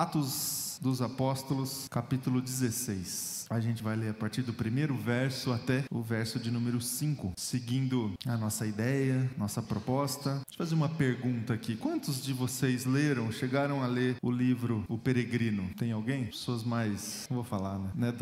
Atos dos Apóstolos, capítulo 16. A gente vai ler a partir do primeiro verso até o verso de número 5, seguindo a nossa ideia, nossa proposta. Deixa eu fazer uma pergunta aqui. Quantos de vocês leram, chegaram a ler o livro O Peregrino? Tem alguém? Pessoas mais. Não vou falar, né? né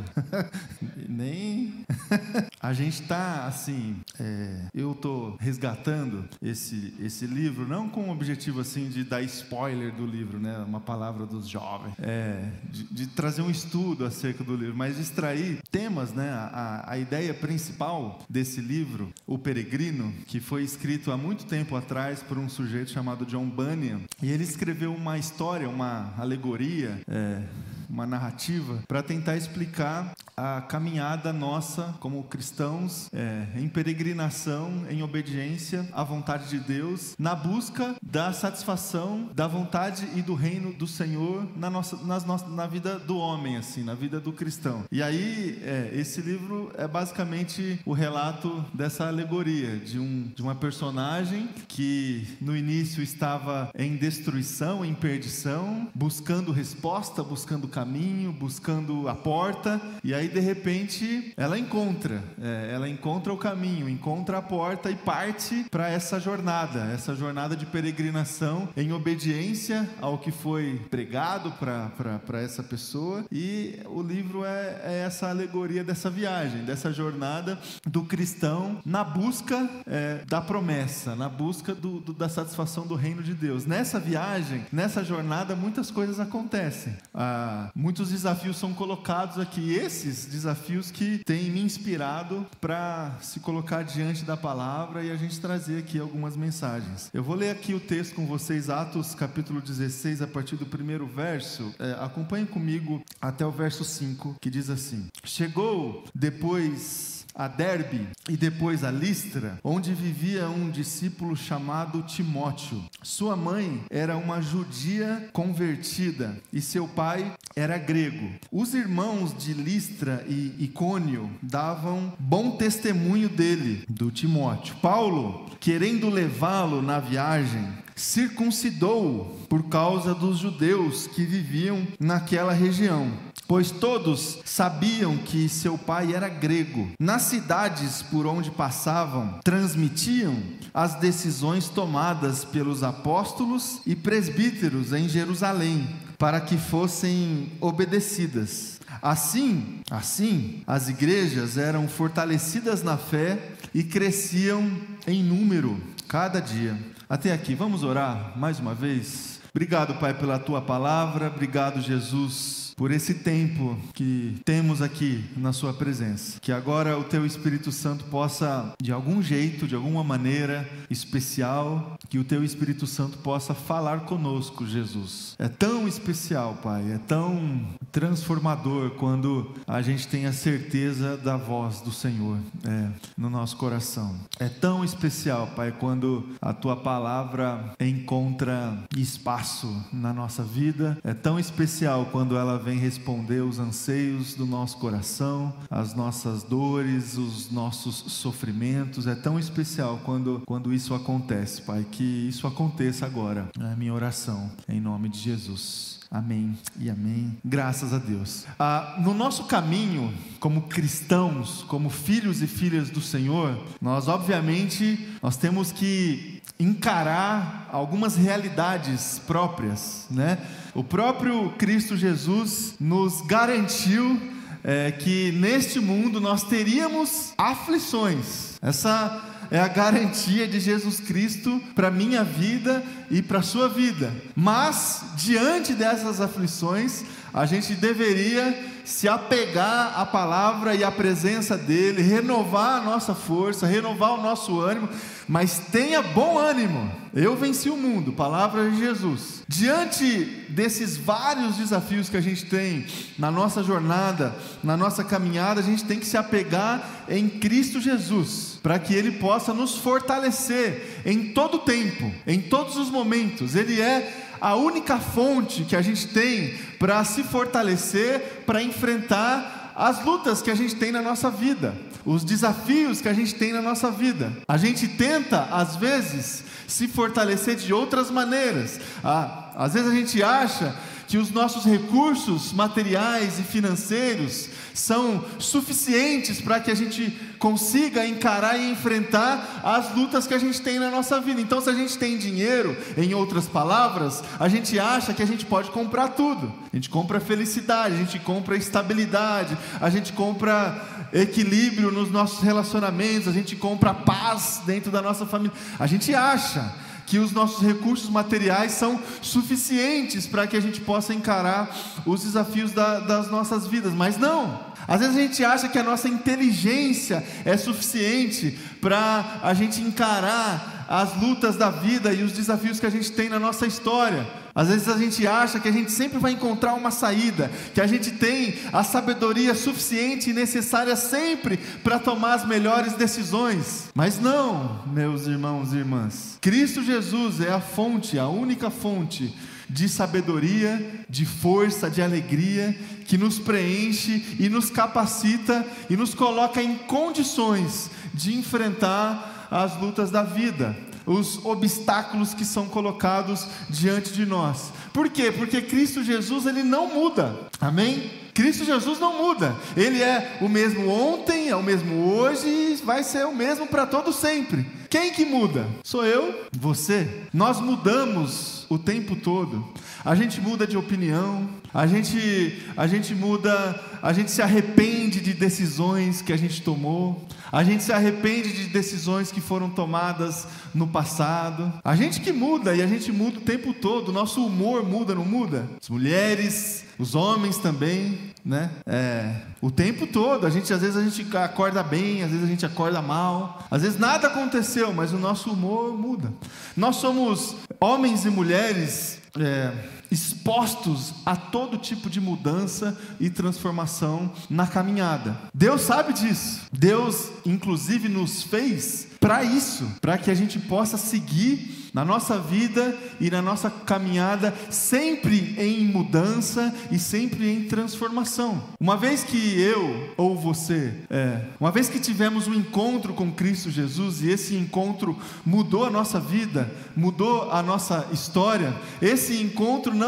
Nem. a gente tá assim. É... Eu tô resgatando esse, esse livro, não com o objetivo assim de dar spoiler do livro, né? Uma palavra dos jovens. É, de, de trazer um estudo acerca do livro, mas de extrair temas, né? A, a ideia principal desse livro, O Peregrino, que foi escrito há muito tempo atrás por um sujeito chamado John Bunyan, e ele escreveu uma história, uma alegoria. É, uma narrativa para tentar explicar a caminhada nossa como cristãos é, em peregrinação, em obediência à vontade de Deus, na busca da satisfação da vontade e do reino do Senhor na, nossa, nas nossa, na vida do homem, assim, na vida do cristão. E aí, é, esse livro é basicamente o relato dessa alegoria de, um, de uma personagem que no início estava em destruição, em perdição, buscando resposta, buscando caminho, buscando a porta, e aí de repente ela encontra, é, ela encontra o caminho, encontra a porta e parte para essa jornada, essa jornada de peregrinação em obediência ao que foi pregado para essa pessoa. E o livro é, é, essa alegoria dessa viagem, dessa jornada do cristão na busca é, da promessa, na busca do, do, da satisfação do reino de Deus. Nessa viagem, nessa jornada, muitas coisas acontecem. Ah, muitos desafios são colocados aqui, esses desafios que têm me inspirado para se colocar diante da palavra e a gente trazer aqui algumas mensagens. Eu vou ler aqui o texto com vocês, Atos capítulo 16, a partir do primeiro verso. É, acompanhe comigo até o verso 5, que diz assim: Chegou depois a Derbe e depois a Listra, onde vivia um discípulo chamado Timóteo. Sua mãe era uma judia convertida e seu pai era grego. Os irmãos de Listra e Icônio davam bom testemunho dele, do Timóteo. Paulo, querendo levá-lo na viagem, circuncidou por causa dos judeus que viviam naquela região pois todos sabiam que seu pai era grego. Nas cidades por onde passavam, transmitiam as decisões tomadas pelos apóstolos e presbíteros em Jerusalém, para que fossem obedecidas. Assim, assim, as igrejas eram fortalecidas na fé e cresciam em número cada dia. Até aqui, vamos orar mais uma vez. Obrigado, Pai, pela tua palavra. Obrigado, Jesus por esse tempo que temos aqui na Sua presença. Que agora o Teu Espírito Santo possa, de algum jeito, de alguma maneira especial, que o Teu Espírito Santo possa falar conosco, Jesus. É tão especial, Pai, é tão transformador quando a gente tem a certeza da voz do Senhor é, no nosso coração. É tão especial, Pai, quando a Tua palavra encontra espaço na nossa vida. É tão especial quando ela vem responder os anseios do nosso coração, as nossas dores, os nossos sofrimentos. É tão especial quando, quando isso acontece, Pai, que isso aconteça agora. É a minha oração, em nome de Jesus. Amém e amém. Graças a Deus. Ah, no nosso caminho, como cristãos, como filhos e filhas do Senhor, nós obviamente nós temos que encarar algumas realidades próprias, né? O próprio Cristo Jesus nos garantiu é, que neste mundo nós teríamos aflições. Essa é a garantia de Jesus Cristo para minha vida e para sua vida. Mas diante dessas aflições, a gente deveria se apegar à palavra e à presença dele, renovar a nossa força, renovar o nosso ânimo, mas tenha bom ânimo. Eu venci o mundo, palavra de Jesus. Diante desses vários desafios que a gente tem na nossa jornada, na nossa caminhada, a gente tem que se apegar em Cristo Jesus, para que ele possa nos fortalecer em todo tempo, em todos os momentos. Ele é a única fonte que a gente tem para se fortalecer, para enfrentar as lutas que a gente tem na nossa vida, os desafios que a gente tem na nossa vida. A gente tenta, às vezes, se fortalecer de outras maneiras. Ah, às vezes a gente acha que os nossos recursos materiais e financeiros são suficientes para que a gente consiga encarar e enfrentar as lutas que a gente tem na nossa vida. Então, se a gente tem dinheiro, em outras palavras, a gente acha que a gente pode comprar tudo. A gente compra felicidade, a gente compra estabilidade, a gente compra equilíbrio nos nossos relacionamentos, a gente compra paz dentro da nossa família. A gente acha que os nossos recursos materiais são suficientes para que a gente possa encarar os desafios da, das nossas vidas, mas não. Às vezes a gente acha que a nossa inteligência é suficiente para a gente encarar as lutas da vida e os desafios que a gente tem na nossa história. Às vezes a gente acha que a gente sempre vai encontrar uma saída, que a gente tem a sabedoria suficiente e necessária sempre para tomar as melhores decisões. Mas não, meus irmãos e irmãs. Cristo Jesus é a fonte, a única fonte de sabedoria, de força, de alegria, que nos preenche e nos capacita e nos coloca em condições de enfrentar as lutas da vida os obstáculos que são colocados diante de nós. Por quê? Porque Cristo Jesus ele não muda. Amém? Cristo Jesus não muda. Ele é o mesmo ontem, é o mesmo hoje e vai ser o mesmo para todo sempre. Quem que muda? Sou eu, você. Nós mudamos o tempo todo. A gente muda de opinião, a gente, a gente muda, a gente se arrepende de decisões que a gente tomou, a gente se arrepende de decisões que foram tomadas no passado. A gente que muda e a gente muda o tempo todo, nosso humor muda, não muda? As mulheres, os homens também, né? É, o tempo todo, a gente às vezes a gente acorda bem, às vezes a gente acorda mal, às vezes nada aconteceu, mas o nosso humor muda. Nós somos homens e mulheres é, expostos a todo tipo de mudança e transformação na caminhada. Deus sabe disso. Deus, inclusive, nos fez para isso, para que a gente possa seguir na nossa vida e na nossa caminhada, sempre em mudança e sempre em transformação. Uma vez que eu ou você, é, uma vez que tivemos um encontro com Cristo Jesus e esse encontro mudou a nossa vida, mudou a nossa história, esse encontro não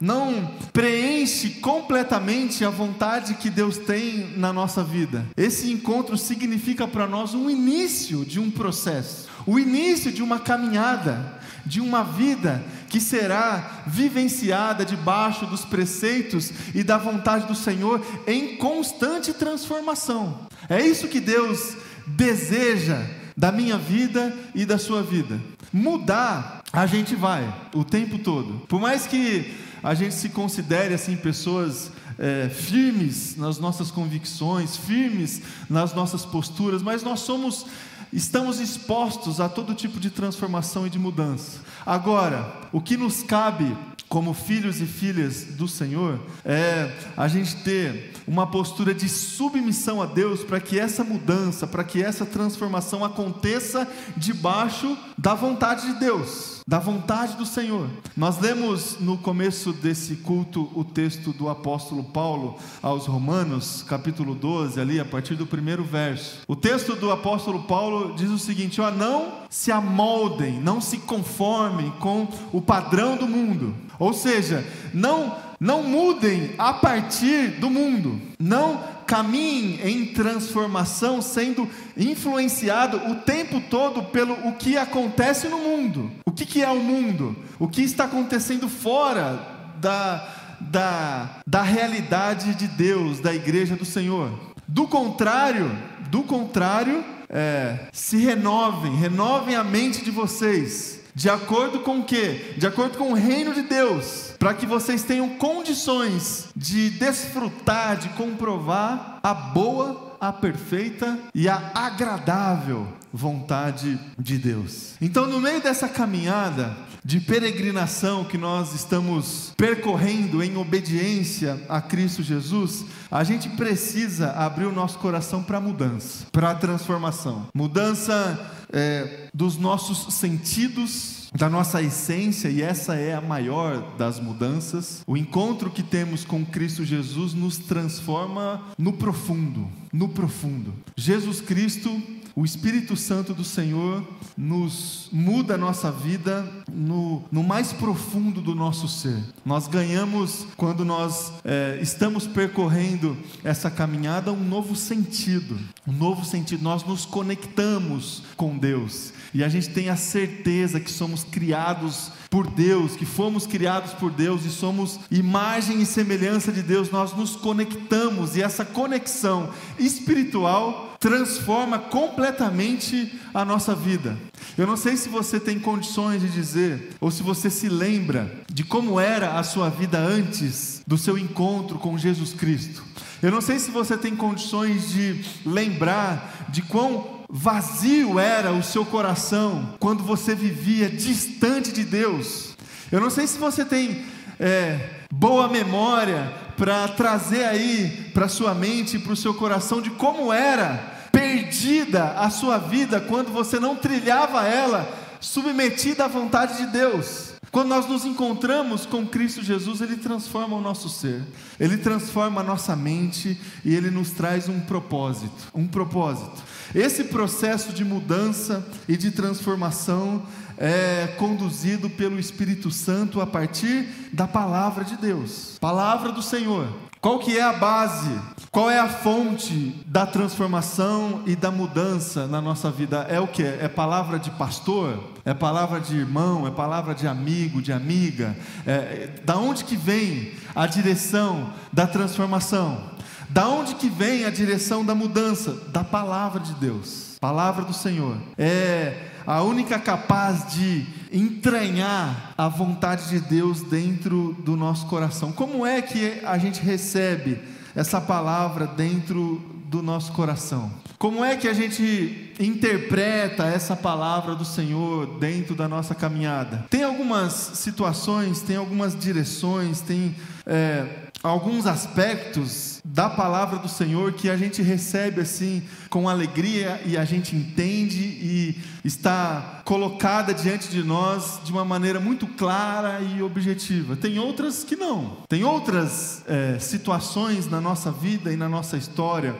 não preenche completamente a vontade que Deus tem na nossa vida. Esse encontro significa para nós um início de um processo o início de uma caminhada, de uma vida que será vivenciada debaixo dos preceitos e da vontade do Senhor em constante transformação. É isso que Deus deseja da minha vida e da sua vida. Mudar, a gente vai o tempo todo. Por mais que a gente se considere assim pessoas é, firmes nas nossas convicções, firmes nas nossas posturas, mas nós somos estamos expostos a todo tipo de transformação e de mudança. Agora, o que nos cabe como filhos e filhas do Senhor é a gente ter uma postura de submissão a Deus para que essa mudança, para que essa transformação aconteça debaixo da vontade de Deus da vontade do Senhor. Nós lemos no começo desse culto o texto do apóstolo Paulo aos Romanos, capítulo 12, ali a partir do primeiro verso. O texto do apóstolo Paulo diz o seguinte: ó, não se amoldem, não se conformem com o padrão do mundo. Ou seja, não não mudem a partir do mundo. Não caminhem em transformação, sendo influenciado o tempo todo pelo o que acontece no mundo. O que, que é o mundo? O que está acontecendo fora da, da, da realidade de Deus, da igreja do Senhor. Do contrário, do contrário, é, se renovem, renovem a mente de vocês. De acordo com o quê? De acordo com o reino de Deus, para que vocês tenham condições de desfrutar, de comprovar a boa, a perfeita e a agradável vontade de Deus. Então, no meio dessa caminhada de peregrinação que nós estamos percorrendo em obediência a Cristo Jesus, a gente precisa abrir o nosso coração para mudança, para transformação. Mudança é, dos nossos sentidos, da nossa essência, e essa é a maior das mudanças. O encontro que temos com Cristo Jesus nos transforma no profundo, no profundo. Jesus Cristo o Espírito Santo do Senhor nos muda a nossa vida no, no mais profundo do nosso ser. Nós ganhamos, quando nós é, estamos percorrendo essa caminhada, um novo sentido. Um novo sentido. Nós nos conectamos com Deus. E a gente tem a certeza que somos criados por Deus, que fomos criados por Deus e somos imagem e semelhança de Deus, nós nos conectamos e essa conexão espiritual transforma completamente a nossa vida. Eu não sei se você tem condições de dizer, ou se você se lembra de como era a sua vida antes do seu encontro com Jesus Cristo. Eu não sei se você tem condições de lembrar de quão vazio era o seu coração quando você vivia distante de Deus. Eu não sei se você tem é, boa memória para trazer aí para sua mente para o seu coração de como era perdida a sua vida quando você não trilhava ela submetida à vontade de Deus. Quando nós nos encontramos com Cristo Jesus, Ele transforma o nosso ser, Ele transforma a nossa mente e Ele nos traz um propósito. Um propósito. Esse processo de mudança e de transformação é conduzido pelo Espírito Santo a partir da palavra de Deus, palavra do Senhor. Qual que é a base? Qual é a fonte da transformação e da mudança na nossa vida? É o que? É palavra de pastor? É palavra de irmão? É palavra de amigo, de amiga? É, da onde que vem a direção da transformação? Da onde que vem a direção da mudança? Da palavra de Deus, palavra do Senhor. É a única capaz de entranhar a vontade de Deus dentro do nosso coração. Como é que a gente recebe essa palavra dentro do nosso coração? Como é que a gente interpreta essa palavra do Senhor dentro da nossa caminhada? Tem algumas situações, tem algumas direções, tem é, alguns aspectos da palavra do Senhor que a gente recebe assim com alegria e a gente entende e está colocada diante de nós de uma maneira muito clara e objetiva. Tem outras que não. Tem outras é, situações na nossa vida e na nossa história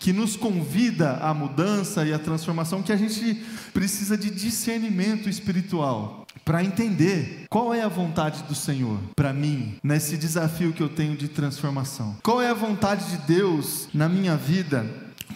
que nos convida à mudança e à transformação que a gente precisa de discernimento espiritual para entender qual é a vontade do Senhor para mim nesse desafio que eu tenho de transformação. Qual é a vontade de Deus na minha vida?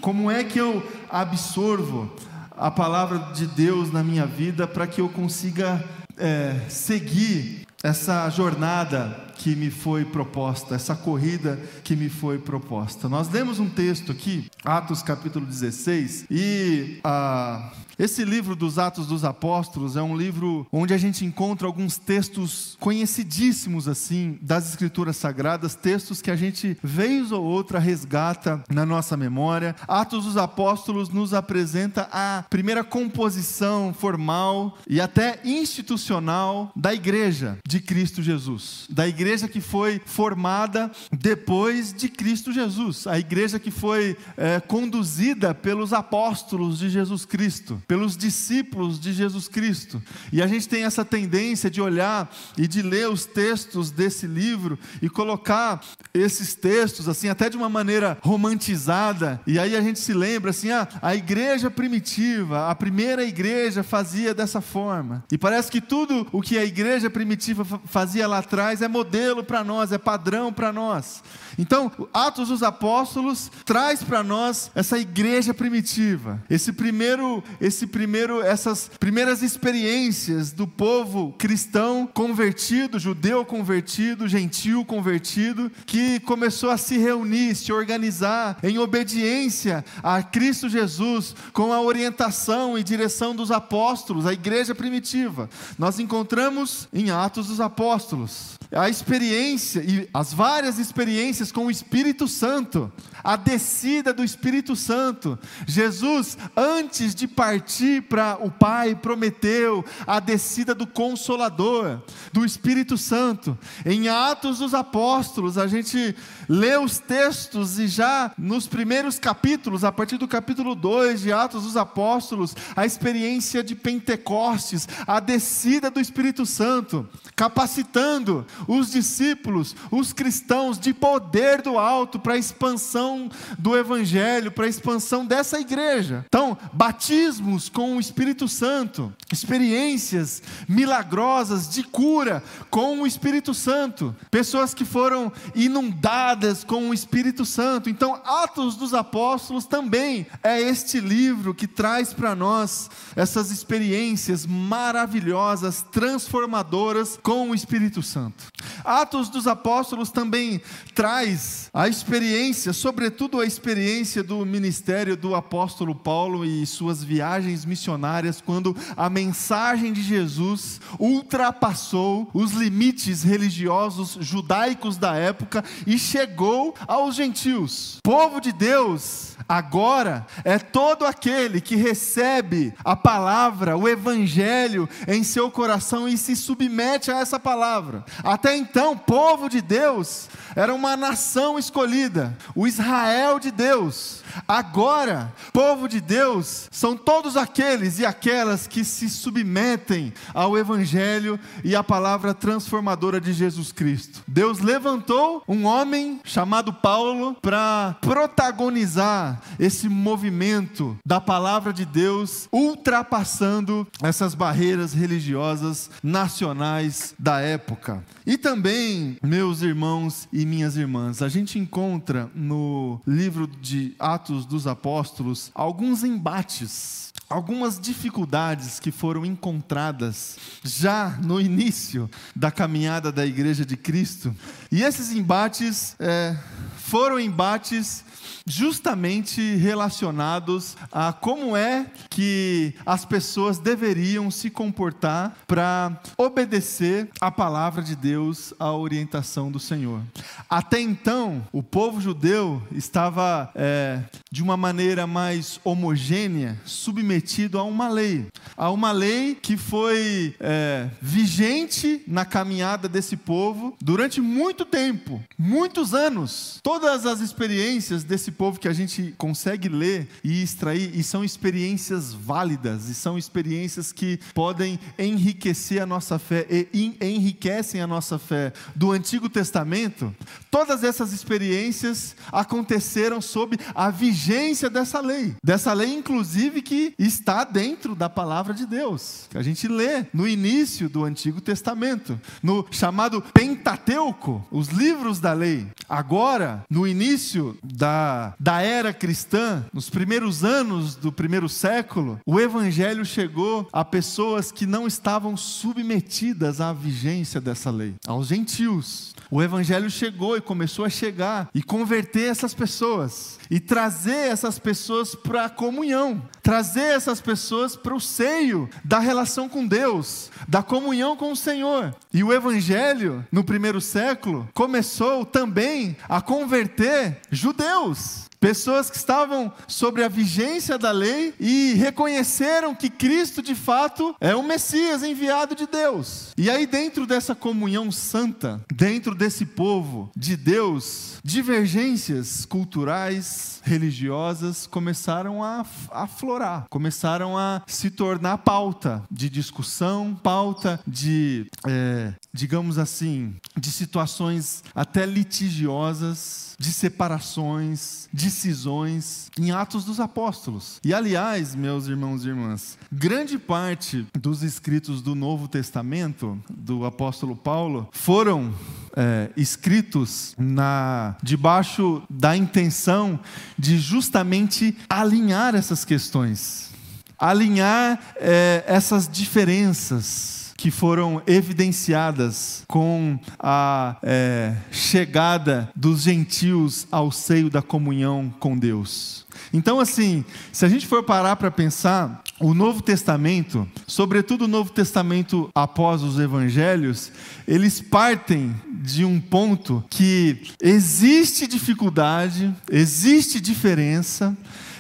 Como é que eu absorvo a palavra de Deus na minha vida para que eu consiga é, seguir essa jornada que me foi proposta, essa corrida que me foi proposta. Nós lemos um texto aqui, Atos capítulo 16, e a esse livro dos Atos dos Apóstolos é um livro onde a gente encontra alguns textos conhecidíssimos assim das Escrituras Sagradas, textos que a gente vez ou outra resgata na nossa memória. Atos dos Apóstolos nos apresenta a primeira composição formal e até institucional da igreja de Cristo Jesus, da igreja que foi formada depois de Cristo Jesus, a igreja que foi é, conduzida pelos apóstolos de Jesus Cristo pelos discípulos de Jesus Cristo. E a gente tem essa tendência de olhar e de ler os textos desse livro e colocar esses textos assim até de uma maneira romantizada. E aí a gente se lembra assim, ah, a igreja primitiva, a primeira igreja fazia dessa forma. E parece que tudo o que a igreja primitiva fazia lá atrás é modelo para nós, é padrão para nós. Então, Atos dos Apóstolos traz para nós essa igreja primitiva, esse primeiro, esse primeiro, essas primeiras experiências do povo cristão convertido, judeu convertido, gentil convertido, que começou a se reunir, se organizar em obediência a Cristo Jesus, com a orientação e direção dos apóstolos, a igreja primitiva. Nós encontramos em Atos dos Apóstolos a experiência e as várias experiências com o Espírito Santo, a descida do Espírito Santo. Jesus, antes de partir para o Pai, prometeu a descida do Consolador, do Espírito Santo. Em Atos dos Apóstolos, a gente lê os textos e já nos primeiros capítulos, a partir do capítulo 2 de Atos dos Apóstolos, a experiência de Pentecostes, a descida do Espírito Santo, capacitando os discípulos, os cristãos, de poder do alto para a expansão do Evangelho, para a expansão dessa igreja. Então, batismos com o Espírito Santo, experiências milagrosas de cura com o Espírito Santo, pessoas que foram inundadas com o Espírito Santo. Então, Atos dos Apóstolos também é este livro que traz para nós essas experiências maravilhosas, transformadoras com o Espírito Santo. Atos dos Apóstolos também traz a experiência, sobretudo a experiência do ministério do apóstolo Paulo e suas viagens missionárias, quando a mensagem de Jesus ultrapassou os limites religiosos judaicos da época e chegou aos gentios. Povo de Deus, agora é todo aquele que recebe a palavra, o evangelho em seu coração e se submete a essa palavra. Até então, povo de Deus era uma nação escolhida, o Israel de Deus. Agora, povo de Deus são todos aqueles e aquelas que se submetem ao Evangelho e à palavra transformadora de Jesus Cristo. Deus levantou um homem chamado Paulo para protagonizar esse movimento da palavra de Deus, ultrapassando essas barreiras religiosas nacionais da época. E também, meus irmãos e minhas irmãs, a gente encontra no livro de Atos dos Apóstolos alguns embates, algumas dificuldades que foram encontradas já no início da caminhada da Igreja de Cristo. E esses embates é, foram embates justamente relacionados a como é que as pessoas deveriam se comportar para obedecer a palavra de Deus, a orientação do Senhor. Até então, o povo judeu estava é, de uma maneira mais homogênea, submetido a uma lei, a uma lei que foi é, vigente na caminhada desse povo durante muito tempo, muitos anos. Todas as experiências desse povo que a gente consegue ler e extrair, e são experiências válidas, e são experiências que podem enriquecer a nossa fé e enriquecem a nossa fé do Antigo Testamento, todas essas experiências aconteceram sob a vigência dessa lei, dessa lei, inclusive, que está dentro da palavra de Deus, que a gente lê no início do Antigo Testamento, no chamado Pentateuco, os livros da lei. Agora, no início da da, era cristã, nos primeiros anos do primeiro século, o evangelho chegou a pessoas que não estavam submetidas à vigência dessa lei, aos gentios. O evangelho chegou e começou a chegar e converter essas pessoas e trazer essas pessoas para a comunhão, trazer essas pessoas para o seio da relação com Deus, da comunhão com o Senhor. E o Evangelho, no primeiro século, começou também a converter judeus. Pessoas que estavam sobre a vigência da lei e reconheceram que Cristo de fato é o Messias enviado de Deus. E aí, dentro dessa comunhão santa, dentro desse povo de Deus, divergências culturais, religiosas começaram a aflorar, começaram a se tornar pauta de discussão, pauta de, é, digamos assim, de situações até litigiosas, de separações, decisões em Atos dos Apóstolos. E aliás, meus irmãos e irmãs, grande parte dos escritos do Novo Testamento do apóstolo Paulo foram é, escritos na debaixo da intenção de justamente alinhar essas questões, alinhar é, essas diferenças que foram evidenciadas com a é, chegada dos gentios ao seio da comunhão com Deus. Então, assim, se a gente for parar para pensar, o Novo Testamento, sobretudo o Novo Testamento após os Evangelhos, eles partem de um ponto que existe dificuldade, existe diferença,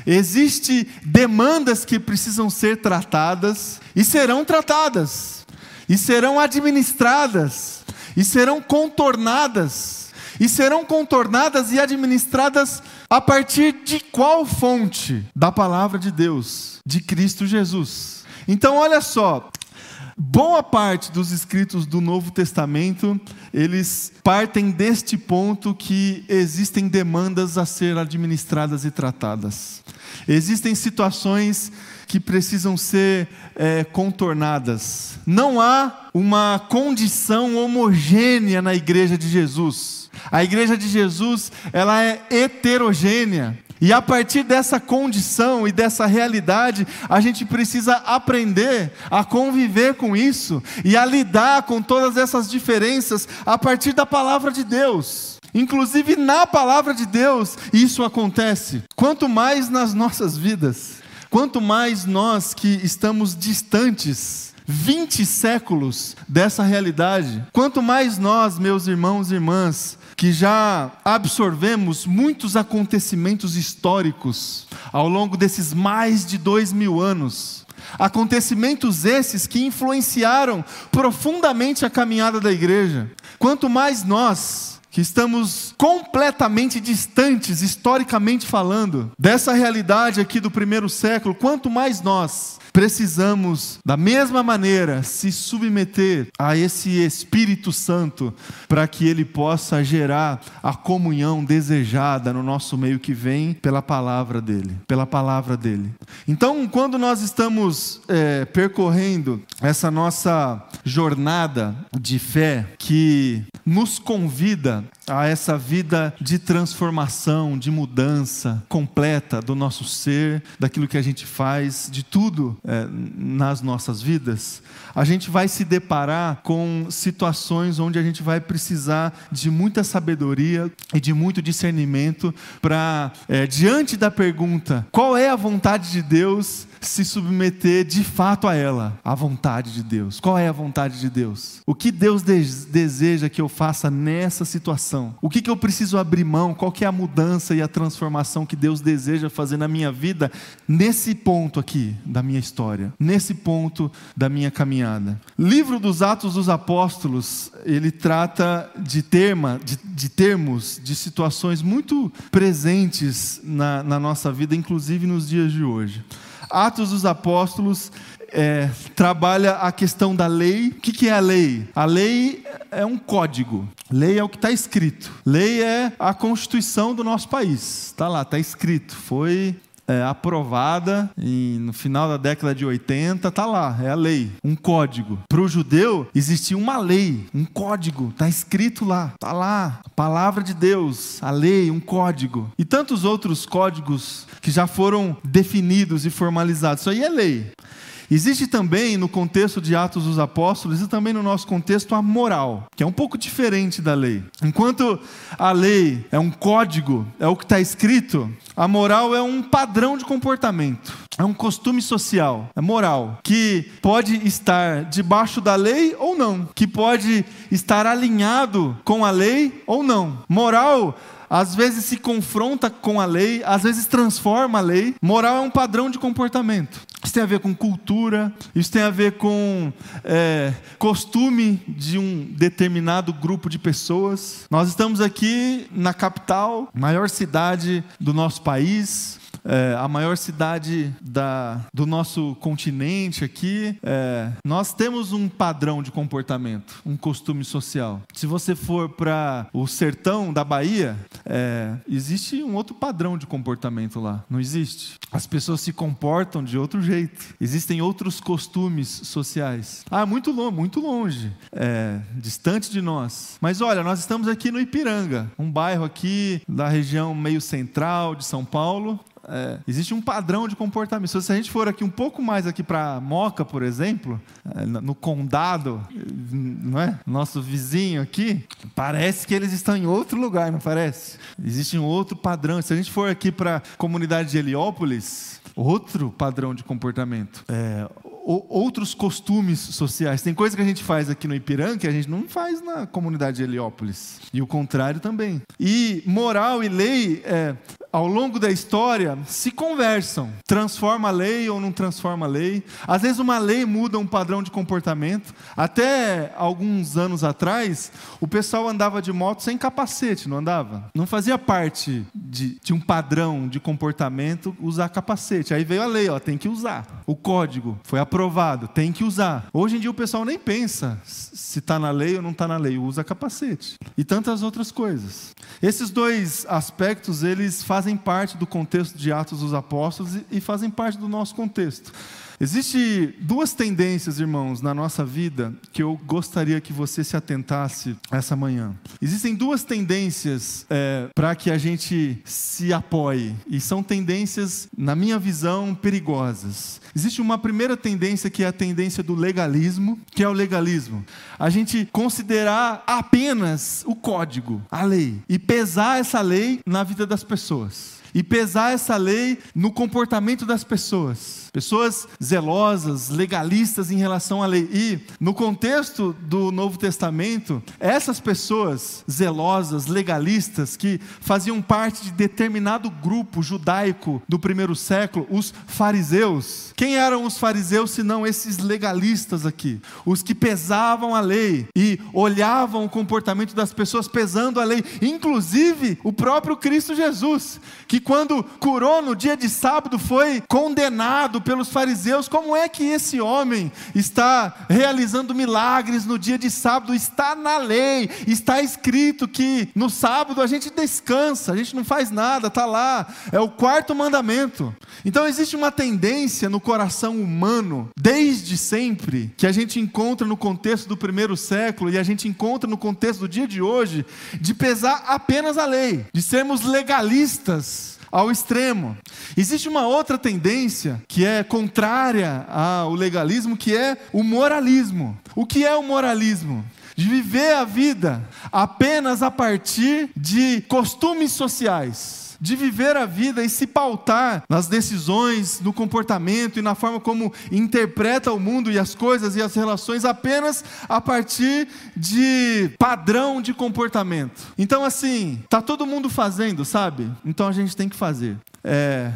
existe demandas que precisam ser tratadas e serão tratadas e serão administradas, e serão contornadas, e serão contornadas e administradas a partir de qual fonte? Da palavra de Deus, de Cristo Jesus. Então, olha só, Boa parte dos escritos do Novo Testamento, eles partem deste ponto que existem demandas a ser administradas e tratadas. Existem situações que precisam ser é, contornadas. Não há uma condição homogênea na igreja de Jesus. A igreja de Jesus, ela é heterogênea. E a partir dessa condição e dessa realidade, a gente precisa aprender a conviver com isso e a lidar com todas essas diferenças a partir da palavra de Deus. Inclusive na palavra de Deus, isso acontece. Quanto mais nas nossas vidas, quanto mais nós que estamos distantes 20 séculos dessa realidade, quanto mais nós, meus irmãos e irmãs, que já absorvemos muitos acontecimentos históricos ao longo desses mais de dois mil anos. Acontecimentos esses que influenciaram profundamente a caminhada da igreja. Quanto mais nós, que estamos completamente distantes, historicamente falando, dessa realidade aqui do primeiro século, quanto mais nós precisamos, da mesma maneira, se submeter a esse Espírito Santo, para que ele possa gerar a comunhão desejada no nosso meio que vem pela palavra dele. Pela palavra dele. Então, quando nós estamos é, percorrendo essa nossa jornada de fé, que nos convida a essa vida de transformação, de mudança completa do nosso ser, daquilo que a gente faz, de tudo é, nas nossas vidas, a gente vai se deparar com situações onde a gente vai precisar de muita sabedoria e de muito discernimento para, é, diante da pergunta: qual é a vontade de Deus? Se submeter de fato a ela, a vontade de Deus. Qual é a vontade de Deus? O que Deus deseja que eu faça nessa situação? O que, que eu preciso abrir mão? Qual que é a mudança e a transformação que Deus deseja fazer na minha vida nesse ponto aqui da minha história, nesse ponto da minha caminhada? Livro dos Atos dos Apóstolos, ele trata de tema, de, de termos, de situações muito presentes na, na nossa vida, inclusive nos dias de hoje. Atos dos Apóstolos é, trabalha a questão da lei. O que, que é a lei? A lei é um código. Lei é o que está escrito. Lei é a constituição do nosso país. Está lá, está escrito. Foi é, aprovada em, no final da década de 80, tá lá, é a lei, um código. Para o judeu existia uma lei, um código, tá escrito lá, tá lá, a palavra de Deus, a lei, um código. E tantos outros códigos que já foram definidos e formalizados. Isso aí é lei. Existe também no contexto de Atos dos Apóstolos e também no nosso contexto a moral, que é um pouco diferente da lei. Enquanto a lei é um código, é o que está escrito, a moral é um padrão de comportamento, é um costume social, é moral, que pode estar debaixo da lei ou não, que pode estar alinhado com a lei ou não. Moral às vezes se confronta com a lei, às vezes transforma a lei. Moral é um padrão de comportamento. Isso tem a ver com cultura, isso tem a ver com é, costume de um determinado grupo de pessoas. Nós estamos aqui na capital, maior cidade do nosso país, é, a maior cidade da, do nosso continente aqui, é, nós temos um padrão de comportamento, um costume social. Se você for para o sertão da Bahia, é, existe um outro padrão de comportamento lá, não existe? As pessoas se comportam de outro jeito, existem outros costumes sociais. Ah, muito longe, muito longe, é, distante de nós. Mas olha, nós estamos aqui no Ipiranga, um bairro aqui da região meio central de São Paulo, é, existe um padrão de comportamento. Se a gente for aqui um pouco mais aqui para Moca, por exemplo, é, no condado, não é? Nosso vizinho aqui, parece que eles estão em outro lugar, não parece? Existe um outro padrão. Se a gente for aqui para a comunidade de Heliópolis, outro padrão de comportamento. É, outros costumes sociais. Tem coisa que a gente faz aqui no Ipiranga que a gente não faz na comunidade de Heliópolis. E o contrário também. E moral e lei, é, ao longo da história, se conversam. Transforma a lei ou não transforma a lei. Às vezes, uma lei muda um padrão de comportamento. Até alguns anos atrás, o pessoal andava de moto sem capacete, não andava? Não fazia parte de, de um padrão de comportamento usar capacete. Aí veio a lei, ó, tem que usar. O código foi aprovado, tem que usar. Hoje em dia, o pessoal nem pensa se está na lei ou não está na lei, usa capacete. E tantas outras coisas. Esses dois aspectos, eles fazem parte do contexto de Atos dos Apóstolos e fazem parte do nosso contexto. Existem duas tendências, irmãos, na nossa vida que eu gostaria que você se atentasse essa manhã. Existem duas tendências é, para que a gente se apoie, e são tendências, na minha visão, perigosas. Existe uma primeira tendência que é a tendência do legalismo, que é o legalismo. A gente considerar apenas o código, a lei, e pesar essa lei na vida das pessoas e pesar essa lei no comportamento das pessoas. Pessoas zelosas, legalistas em relação à lei. E, no contexto do Novo Testamento, essas pessoas zelosas, legalistas, que faziam parte de determinado grupo judaico do primeiro século, os fariseus. Quem eram os fariseus senão esses legalistas aqui? Os que pesavam a lei e olhavam o comportamento das pessoas pesando a lei, inclusive o próprio Cristo Jesus, que quando curou no dia de sábado foi condenado pelos fariseus. Como é que esse homem está realizando milagres no dia de sábado? Está na lei, está escrito que no sábado a gente descansa, a gente não faz nada, está lá, é o quarto mandamento. Então existe uma tendência no coração humano, desde sempre, que a gente encontra no contexto do primeiro século e a gente encontra no contexto do dia de hoje, de pesar apenas a lei, de sermos legalistas ao extremo. Existe uma outra tendência que é contrária ao legalismo, que é o moralismo. O que é o moralismo? De viver a vida apenas a partir de costumes sociais de viver a vida e se pautar nas decisões, no comportamento e na forma como interpreta o mundo e as coisas e as relações apenas a partir de padrão de comportamento. Então, assim, tá todo mundo fazendo, sabe? Então a gente tem que fazer. É,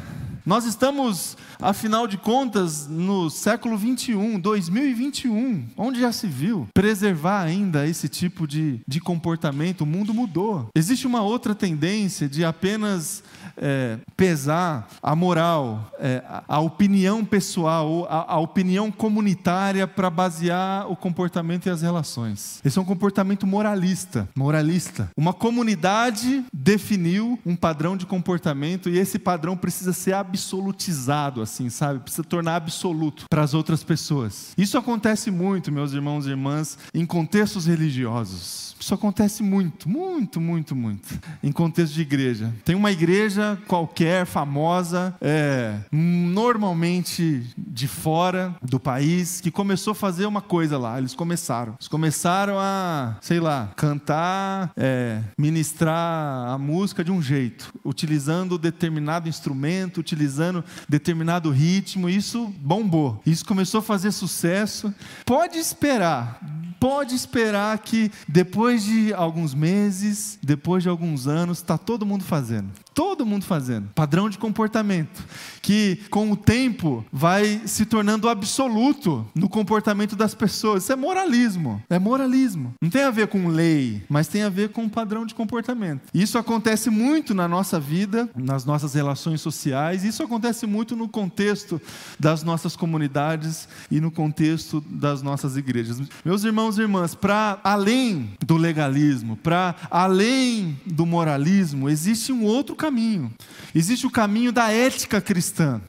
nós estamos, afinal de contas, no século 21, 2021, onde já se viu preservar ainda esse tipo de, de comportamento. O mundo mudou. Existe uma outra tendência de apenas é, pesar a moral, é, a, opinião pessoal, a, a opinião comunitária para basear o comportamento e as relações. Esse é um comportamento moralista. Moralista. Uma comunidade definiu um padrão de comportamento e esse padrão precisa ser absolutizado, assim, sabe? Precisa tornar absoluto para as outras pessoas. Isso acontece muito, meus irmãos e irmãs, em contextos religiosos. Isso acontece muito, muito, muito, muito. Em contexto de igreja. Tem uma igreja qualquer, famosa, é, normalmente de fora do país, que começou a fazer uma coisa lá. Eles começaram. Eles começaram a, sei lá, cantar, é, ministrar a música de um jeito, utilizando determinado instrumento, utilizando determinado ritmo. Isso bombou. Isso começou a fazer sucesso. Pode esperar pode esperar que depois de alguns meses, depois de alguns anos, está todo mundo fazendo. Todo mundo fazendo. Padrão de comportamento. Que com o tempo vai se tornando absoluto no comportamento das pessoas. Isso é moralismo. É moralismo. Não tem a ver com lei, mas tem a ver com padrão de comportamento. Isso acontece muito na nossa vida, nas nossas relações sociais. Isso acontece muito no contexto das nossas comunidades e no contexto das nossas igrejas. Meus irmãos e irmãs, para além do legalismo, para além do moralismo, existe um outro caminho caminho. Existe o caminho da ética cristã.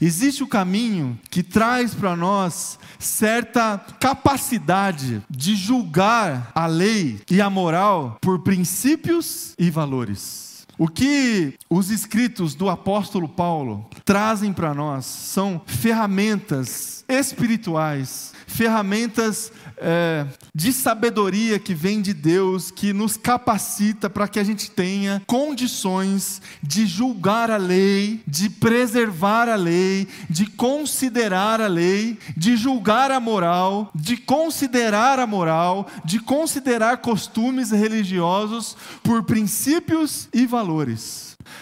Existe o caminho que traz para nós certa capacidade de julgar a lei e a moral por princípios e valores. O que os escritos do apóstolo Paulo trazem para nós são ferramentas espirituais, ferramentas é, de sabedoria que vem de Deus, que nos capacita para que a gente tenha condições de julgar a lei, de preservar a lei, de considerar a lei, de julgar a moral, de considerar a moral, de considerar costumes religiosos por princípios e valores.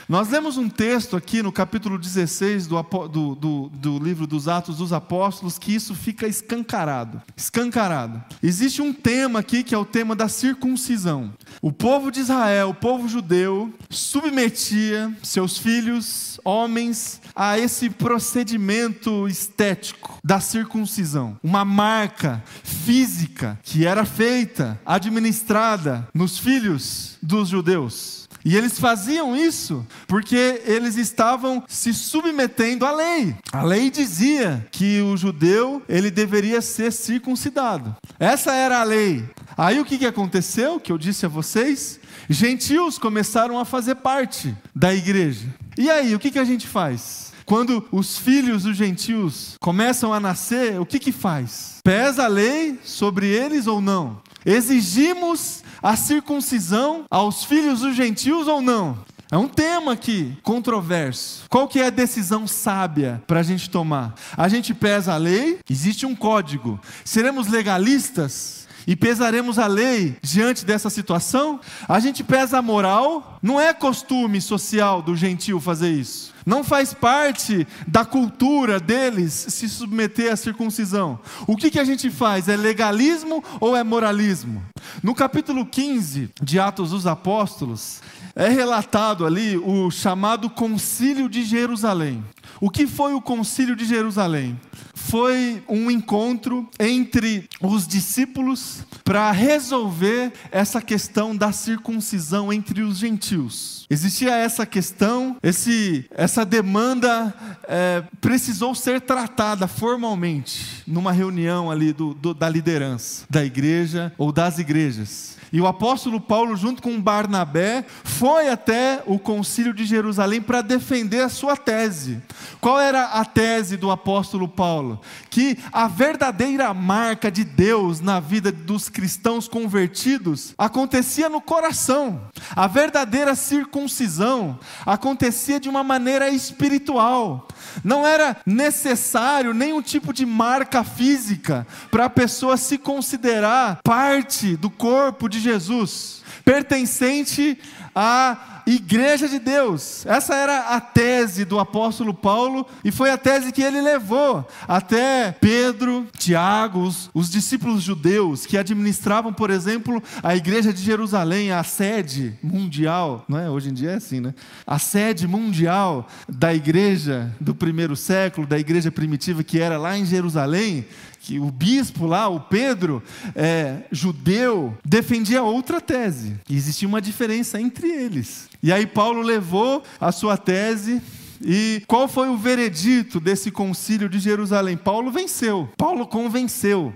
Nós lemos um texto aqui no capítulo 16 do, do, do, do, livro dos Atos dos Apóstolos que isso fica escancarado. Escancarado. Existe um tema aqui que é o tema da circuncisão. O povo de Israel, o povo judeu, submetia seus filhos, homens, a esse procedimento estético da circuncisão. Uma marca física que era feita, administrada nos filhos dos judeus. E eles faziam isso porque eles estavam se submetendo à lei. A lei dizia que o judeu ele deveria ser circuncidado. Essa era a lei. Aí o que, que aconteceu? Que eu disse a vocês, gentios começaram a fazer parte da igreja. E aí, o que, que a gente faz? Quando os filhos dos gentios começam a nascer, o que que faz? Pesa a lei sobre eles ou não? Exigimos a circuncisão aos filhos dos gentios ou não? É um tema aqui controverso. Qual que é a decisão sábia para a gente tomar? A gente pesa a lei, existe um código. Seremos legalistas e pesaremos a lei diante dessa situação? A gente pesa a moral, não é costume social do gentil fazer isso. Não faz parte da cultura deles se submeter à circuncisão. O que, que a gente faz? É legalismo ou é moralismo? No capítulo 15 de Atos dos Apóstolos, é relatado ali o chamado Concílio de Jerusalém. O que foi o Concílio de Jerusalém? Foi um encontro entre os discípulos para resolver essa questão da circuncisão entre os gentios. Existia essa questão, esse, essa demanda é, precisou ser tratada formalmente numa reunião ali do, do, da liderança da igreja ou das igrejas. E o apóstolo Paulo, junto com Barnabé, foi até o concílio de Jerusalém para defender a sua tese. Qual era a tese do apóstolo Paulo? Que a verdadeira marca de Deus na vida dos cristãos convertidos acontecia no coração. A verdadeira circuncisão acontecia de uma maneira espiritual. Não era necessário nenhum tipo de marca física para a pessoa se considerar parte do corpo de Jesus, pertencente à igreja de Deus. Essa era a tese do apóstolo Paulo e foi a tese que ele levou até Pedro, Tiago, os, os discípulos judeus que administravam, por exemplo, a igreja de Jerusalém, a sede mundial, não é? Hoje em dia é assim, né? A sede mundial da igreja do primeiro século, da igreja primitiva que era lá em Jerusalém que o bispo lá, o Pedro, é, judeu, defendia outra tese. E existia uma diferença entre eles. E aí Paulo levou a sua tese e qual foi o veredito desse concílio de Jerusalém? Paulo venceu. Paulo convenceu.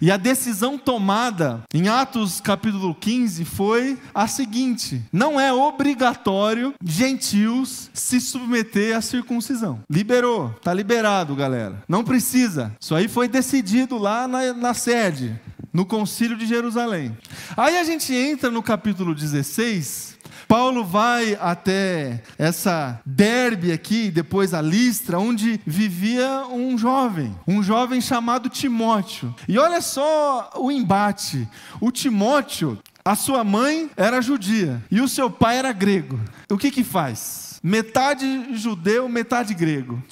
E a decisão tomada em Atos capítulo 15 foi a seguinte: não é obrigatório gentios se submeter à circuncisão. Liberou, tá liberado, galera. Não precisa. Isso aí foi decidido lá na, na sede, no concílio de Jerusalém. Aí a gente entra no capítulo 16 Paulo vai até essa derbe aqui, depois a Listra, onde vivia um jovem, um jovem chamado Timóteo. E olha só o embate. O Timóteo, a sua mãe era judia e o seu pai era grego. O que que faz? Metade judeu, metade grego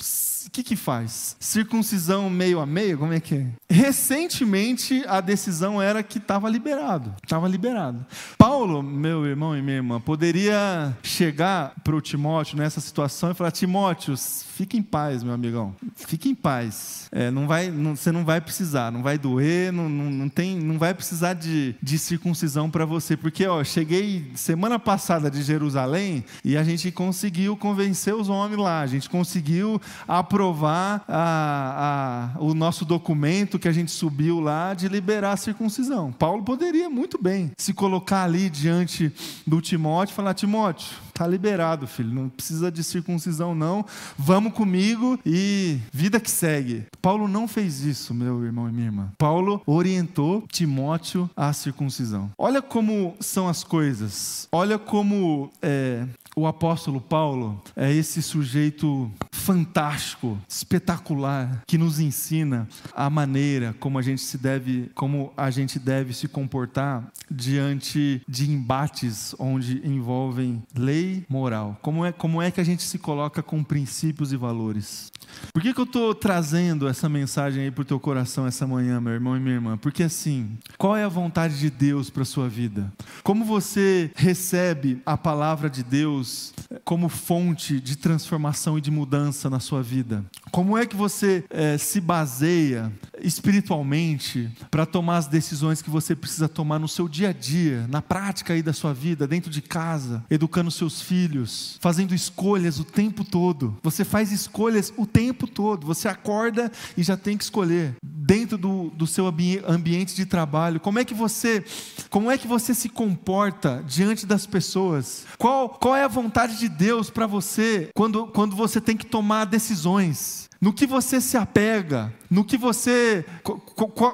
que, que faz? Circuncisão meio a meio? Como é que é? Recentemente a decisão era que estava liberado. Estava liberado. Paulo, meu irmão e minha irmã, poderia chegar para o Timóteo nessa situação e falar: Timóteo, fique em paz, meu amigão. Fique em paz. É, não vai, não, você não vai precisar, não vai doer, não, não, não tem, não vai precisar de, de circuncisão para você. Porque ó, cheguei semana passada de Jerusalém e a gente conseguiu convencer os homens lá, a gente conseguiu aprovar aprovar a, a, o nosso documento que a gente subiu lá de liberar a circuncisão. Paulo poderia muito bem se colocar ali diante do Timóteo e falar: Timóteo, está liberado, filho, não precisa de circuncisão, não. Vamos comigo e vida que segue. Paulo não fez isso, meu irmão e minha irmã. Paulo orientou Timóteo à circuncisão. Olha como são as coisas. Olha como é, o apóstolo Paulo é esse sujeito fantástico, espetacular, que nos ensina a maneira como a gente se deve, como a gente deve se comportar diante de embates onde envolvem lei, moral. Como é, como é que a gente se coloca com princípios e valores? Por que, que eu estou trazendo essa mensagem aí para o teu coração essa manhã, meu irmão e minha irmã? Porque assim, qual é a vontade de Deus para sua vida? Como você recebe a palavra de Deus como fonte de transformação e de mudança na sua vida? Como é que você é, se baseia espiritualmente para tomar as decisões que você precisa tomar no seu dia a dia, na prática aí da sua vida, dentro de casa, educando seus filhos, fazendo escolhas o tempo todo? Você faz escolhas o tempo todo, você acorda e já tem que escolher dentro do, do seu ambiente de trabalho. Como é que você, como é que você se comporta diante das pessoas? Qual, qual é a vontade de Deus para você quando, quando você tem que tomar decisões? No que você se apega, no que você.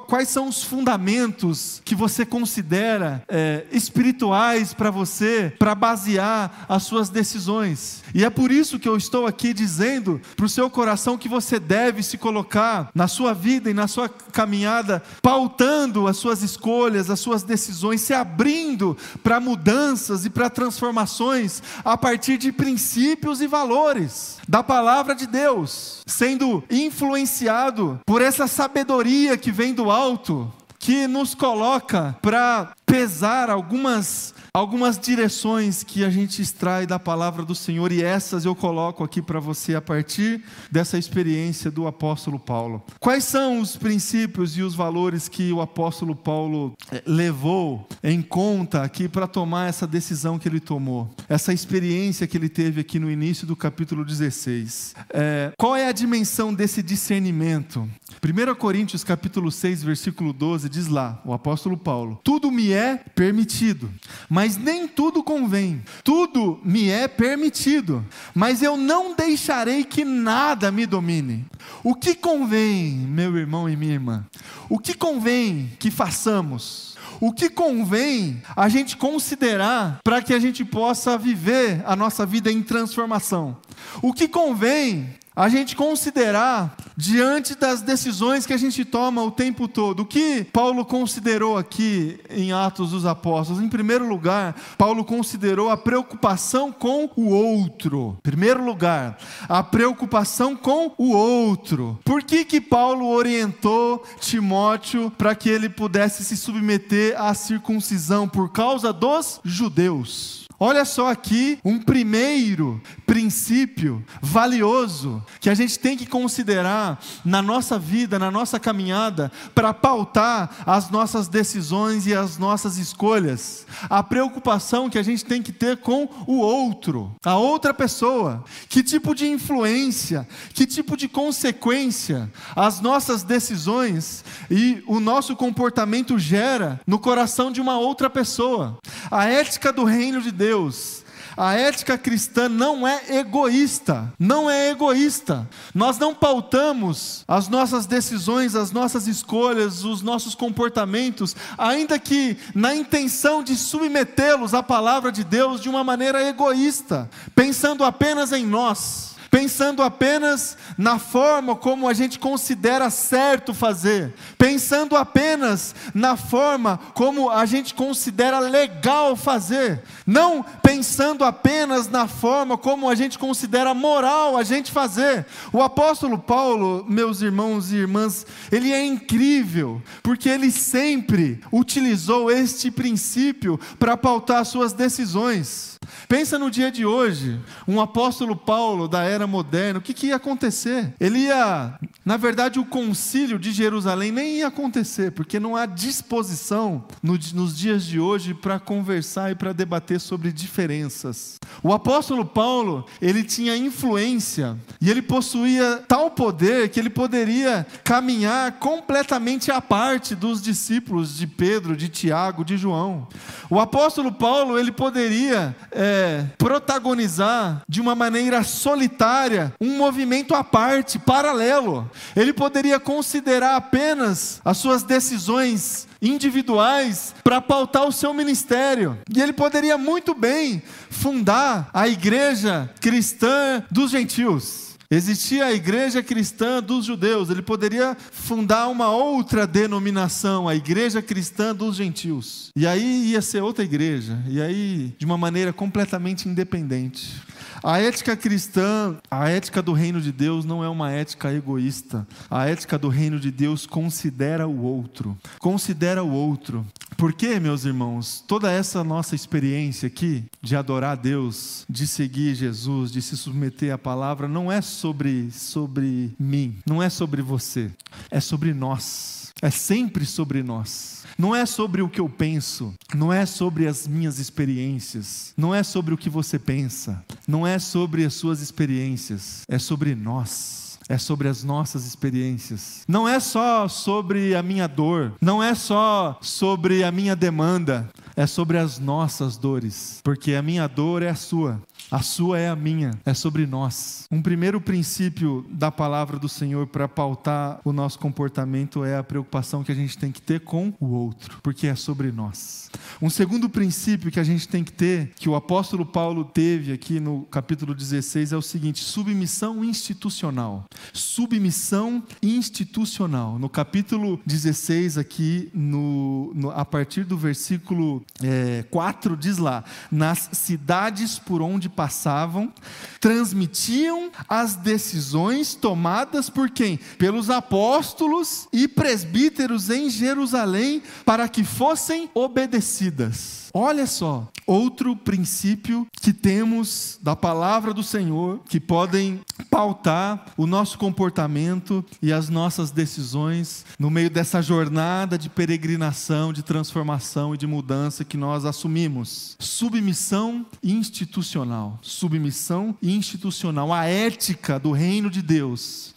Quais são os fundamentos que você considera é, espirituais para você, para basear as suas decisões. E é por isso que eu estou aqui dizendo para o seu coração que você deve se colocar na sua vida e na sua caminhada, pautando as suas escolhas, as suas decisões, se abrindo para mudanças e para transformações a partir de princípios e valores da palavra de Deus, sendo influenciado por essa sabedoria que vem do alto, que nos coloca para pesar algumas algumas direções que a gente extrai da palavra do Senhor e essas eu coloco aqui para você a partir dessa experiência do apóstolo Paulo. Quais são os princípios e os valores que o apóstolo Paulo eh, levou em conta aqui para tomar essa decisão que ele tomou? Essa experiência que ele teve aqui no início do capítulo 16. É, qual é a dimensão desse discernimento? 1 Coríntios capítulo 6, versículo 12 diz lá, o apóstolo Paulo: Tudo me é permitido, mas mas nem tudo convém. Tudo me é permitido, mas eu não deixarei que nada me domine. O que convém, meu irmão e minha irmã? O que convém que façamos? O que convém a gente considerar para que a gente possa viver a nossa vida em transformação? O que convém a gente considerar diante das decisões que a gente toma o tempo todo. O que Paulo considerou aqui em Atos dos Apóstolos? Em primeiro lugar, Paulo considerou a preocupação com o outro. Em primeiro lugar, a preocupação com o outro. Por que que Paulo orientou Timóteo para que ele pudesse se submeter à circuncisão por causa dos judeus? Olha só aqui um primeiro princípio valioso que a gente tem que considerar na nossa vida, na nossa caminhada, para pautar as nossas decisões e as nossas escolhas. A preocupação que a gente tem que ter com o outro, a outra pessoa. Que tipo de influência, que tipo de consequência as nossas decisões e o nosso comportamento gera no coração de uma outra pessoa. A ética do reino de Deus. A ética cristã não é egoísta, não é egoísta. Nós não pautamos as nossas decisões, as nossas escolhas, os nossos comportamentos, ainda que na intenção de submetê-los à palavra de Deus de uma maneira egoísta, pensando apenas em nós pensando apenas na forma como a gente considera certo fazer, pensando apenas na forma como a gente considera legal fazer, não pensando apenas na forma como a gente considera moral a gente fazer. O apóstolo Paulo, meus irmãos e irmãs, ele é incrível, porque ele sempre utilizou este princípio para pautar suas decisões. Pensa no dia de hoje, um apóstolo Paulo da era moderna, o que, que ia acontecer? Ele ia, na verdade, o concílio de Jerusalém nem ia acontecer, porque não há disposição no, nos dias de hoje para conversar e para debater sobre diferenças. O apóstolo Paulo, ele tinha influência e ele possuía tal poder que ele poderia caminhar completamente à parte dos discípulos de Pedro, de Tiago, de João. O apóstolo Paulo, ele poderia é, protagonizar de uma maneira solitária um movimento à parte, paralelo. Ele poderia considerar apenas as suas decisões individuais para pautar o seu ministério. E ele poderia muito bem fundar a igreja cristã dos gentios. Existia a igreja cristã dos judeus, ele poderia fundar uma outra denominação, a igreja cristã dos gentios. E aí ia ser outra igreja, e aí de uma maneira completamente independente. A ética cristã, a ética do reino de Deus não é uma ética egoísta. A ética do reino de Deus considera o outro. Considera o outro. Porque, meus irmãos, toda essa nossa experiência aqui de adorar a Deus, de seguir Jesus, de se submeter à palavra, não é sobre sobre mim, não é sobre você, é sobre nós. É sempre sobre nós. Não é sobre o que eu penso, não é sobre as minhas experiências, não é sobre o que você pensa, não é sobre as suas experiências, é sobre nós. É sobre as nossas experiências. Não é só sobre a minha dor, não é só sobre a minha demanda, é sobre as nossas dores, porque a minha dor é a sua, a sua é a minha, é sobre nós. Um primeiro princípio da palavra do Senhor para pautar o nosso comportamento é a preocupação que a gente tem que ter com o outro, porque é sobre nós. Um segundo princípio que a gente tem que ter, que o apóstolo Paulo teve aqui no capítulo 16, é o seguinte: submissão institucional. Submissão institucional. No capítulo 16, aqui, no, no a partir do versículo é, 4, diz lá: Nas cidades por onde passavam, transmitiam as decisões tomadas por quem? Pelos apóstolos e presbíteros em Jerusalém, para que fossem obedecidas. Olha só, outro princípio que temos da palavra do Senhor que podem pautar o nosso comportamento e as nossas decisões no meio dessa jornada de peregrinação, de transformação e de mudança que nós assumimos. Submissão institucional. Submissão institucional. A ética do reino de Deus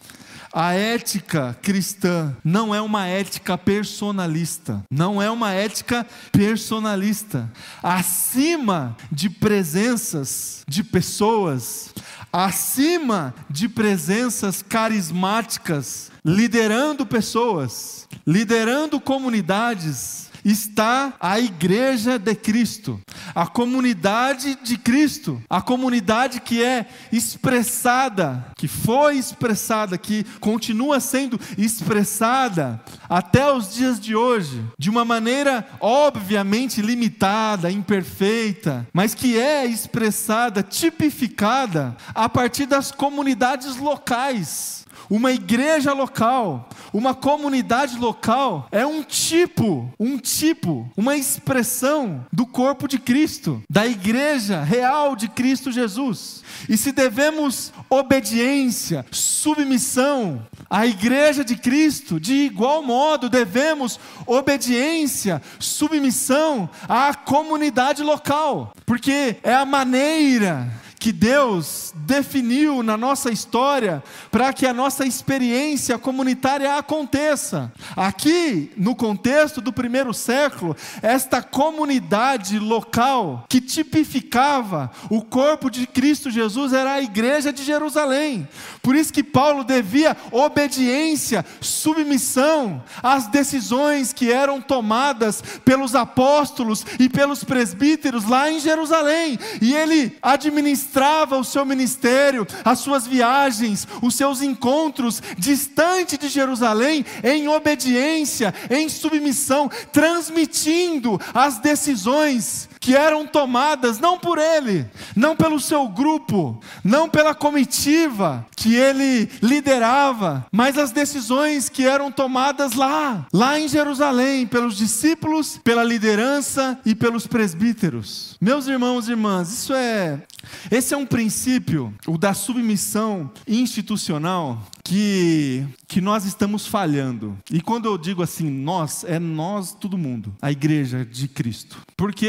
a ética cristã não é uma ética personalista, não é uma ética personalista. Acima de presenças de pessoas, acima de presenças carismáticas, liderando pessoas, liderando comunidades, está a igreja de Cristo, a comunidade de Cristo, a comunidade que é expressada, que foi expressada, que continua sendo expressada até os dias de hoje, de uma maneira obviamente limitada, imperfeita, mas que é expressada, tipificada a partir das comunidades locais uma igreja local, uma comunidade local é um tipo, um tipo, uma expressão do corpo de Cristo, da igreja real de Cristo Jesus. E se devemos obediência, submissão à igreja de Cristo, de igual modo devemos obediência, submissão à comunidade local, porque é a maneira que Deus definiu na nossa história para que a nossa experiência comunitária aconteça. Aqui, no contexto do primeiro século, esta comunidade local que tipificava o corpo de Cristo Jesus era a igreja de Jerusalém. Por isso que Paulo devia obediência, submissão às decisões que eram tomadas pelos apóstolos e pelos presbíteros lá em Jerusalém. E ele administrava administrava o seu ministério, as suas viagens, os seus encontros distante de Jerusalém, em obediência, em submissão, transmitindo as decisões que eram tomadas não por ele, não pelo seu grupo, não pela comitiva que ele liderava, mas as decisões que eram tomadas lá, lá em Jerusalém, pelos discípulos, pela liderança e pelos presbíteros. Meus irmãos e irmãs, isso é esse é um princípio, o da submissão institucional, que, que nós estamos falhando. E quando eu digo assim, nós, é nós, todo mundo, a igreja de Cristo. Porque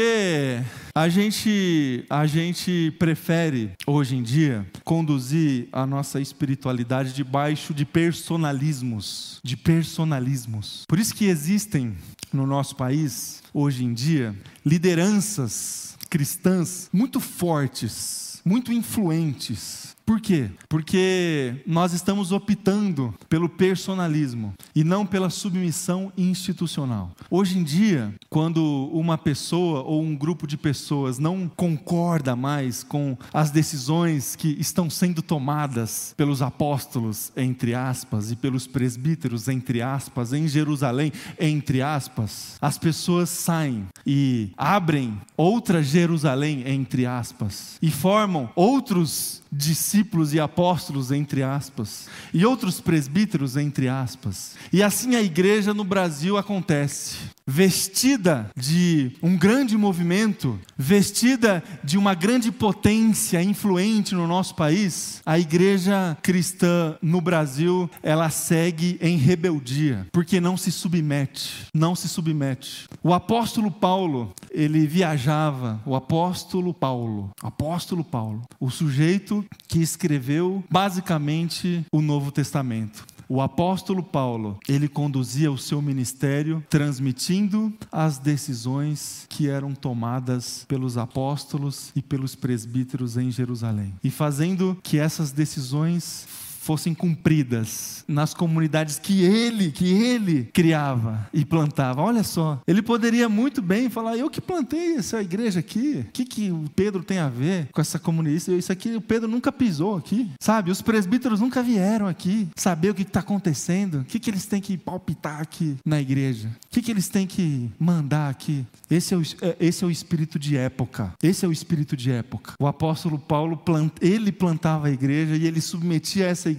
a gente, a gente prefere, hoje em dia, conduzir a nossa espiritualidade debaixo de personalismos. De personalismos. Por isso que existem no nosso país, hoje em dia, lideranças cristãs muito fortes, muito influentes, Por quê? Porque nós estamos optando pelo personalismo e não pela submissão institucional. Hoje em dia, quando uma pessoa ou um grupo de pessoas não concorda mais com as decisões que estão sendo tomadas pelos apóstolos, entre aspas, e pelos presbíteros, entre aspas, em Jerusalém, entre aspas, as pessoas saem e abrem outra Jerusalém, entre aspas, e formam outros discípulos e apóstolos, entre aspas, e outros presbíteros, entre aspas. E assim a igreja no Brasil acontece. Vestida de um grande movimento, vestida de uma grande potência influente no nosso país, a igreja cristã no Brasil, ela segue em rebeldia, porque não se submete, não se submete. O apóstolo Paulo, ele viajava, o apóstolo Paulo, apóstolo Paulo, o sujeito que escreveu basicamente o Novo Testamento. O apóstolo Paulo, ele conduzia o seu ministério transmitindo as decisões que eram tomadas pelos apóstolos e pelos presbíteros em Jerusalém, e fazendo que essas decisões fossem cumpridas nas comunidades que ele, que ele criava e plantava. Olha só, ele poderia muito bem falar: eu que plantei essa igreja aqui. O que, que o Pedro tem a ver com essa comunidade? Isso aqui o Pedro nunca pisou aqui, sabe? Os presbíteros nunca vieram aqui saber o que está acontecendo. O que, que eles têm que palpitar aqui na igreja? O que, que eles têm que mandar aqui? Esse é, o, é, esse é o espírito de época. Esse é o espírito de época. O apóstolo Paulo, plant, ele plantava a igreja e ele submetia essa igreja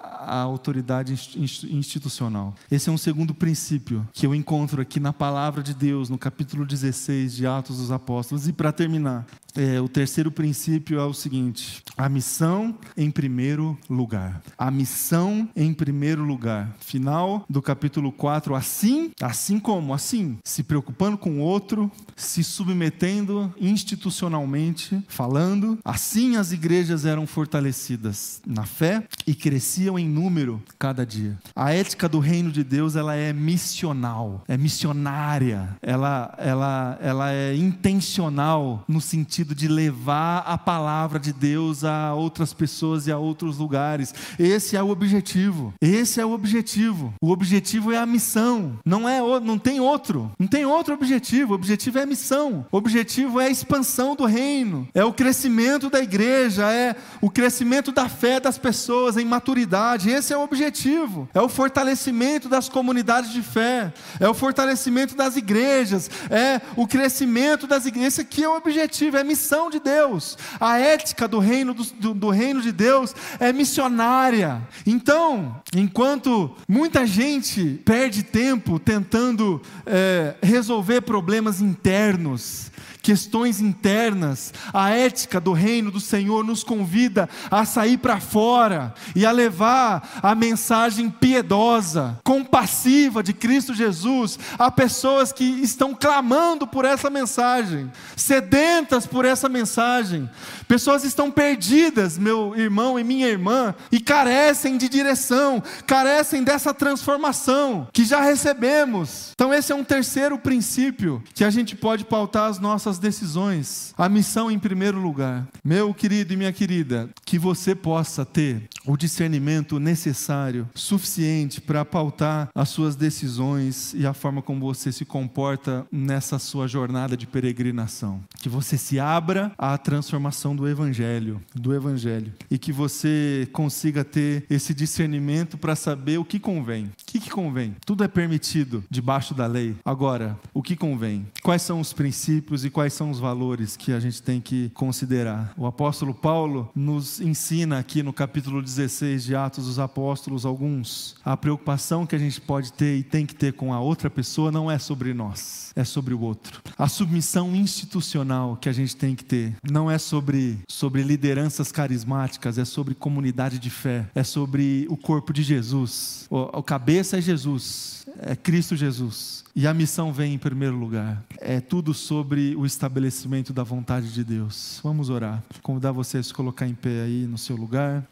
à autoridade institucional. Esse é um segundo princípio que eu encontro aqui na palavra de Deus, no capítulo 16 de Atos dos Apóstolos. E para terminar, é, o terceiro princípio é o seguinte: a missão em primeiro lugar. A missão em primeiro lugar. Final do capítulo 4. Assim, assim como? Assim, se preocupando com o outro, se submetendo institucionalmente, falando. Assim as igrejas eram fortalecidas na fé e cresciam em número cada dia. A ética do reino de Deus ela é missional, é missionária, ela, ela, ela é intencional no sentido sentido de levar a palavra de Deus a outras pessoas e a outros lugares. Esse é o objetivo. Esse é o objetivo. O objetivo é a missão. Não é não tem outro. Não tem outro objetivo. O objetivo é a missão. O objetivo é a expansão do reino. É o crescimento da igreja, é o crescimento da fé das pessoas em maturidade. Esse é o objetivo. É o fortalecimento das comunidades de fé. É o fortalecimento das igrejas. É o crescimento das igrejas. Esse aqui é o objetivo, é missão de Deus. A ética do reino, do, do, reino de Deus é missionária. Então, enquanto muita gente perde tempo tentando é, resolver problemas internos, questões internas, a ética do reino do Senhor nos convida a sair para fora e a levar a mensagem piedosa, compassiva de Cristo Jesus a pessoas que estão clamando por essa mensagem, sedentas por essa mensagem. Pessoas estão perdidas, meu irmão e minha irmã, e carecem de direção, carecem dessa transformação que já recebemos. Então, esse é um terceiro princípio que a gente pode pautar as nossas decisões. A missão em primeiro lugar. Meu querido e minha querida, que você possa ter o discernimento necessário, suficiente para pautar as suas decisões e a forma como você se comporta nessa sua jornada de peregrinação. Que você se abra à transformação do evangelho, do evangelho, e que você consiga ter esse discernimento para saber o que convém. O que, que convém? Tudo é permitido debaixo da lei. Agora, o que convém? Quais são os princípios e quais são os valores que a gente tem que considerar. O apóstolo Paulo nos ensina aqui no capítulo 16 de Atos dos Apóstolos alguns. A preocupação que a gente pode ter e tem que ter com a outra pessoa não é sobre nós, é sobre o outro. A submissão institucional que a gente tem que ter não é sobre, sobre lideranças carismáticas, é sobre comunidade de fé, é sobre o corpo de Jesus. O cabeça é Jesus, é Cristo Jesus. E a missão vem em primeiro lugar. É tudo sobre o estabelecimento da vontade de Deus. Vamos orar. Convidar você a se colocar em pé aí no seu lugar.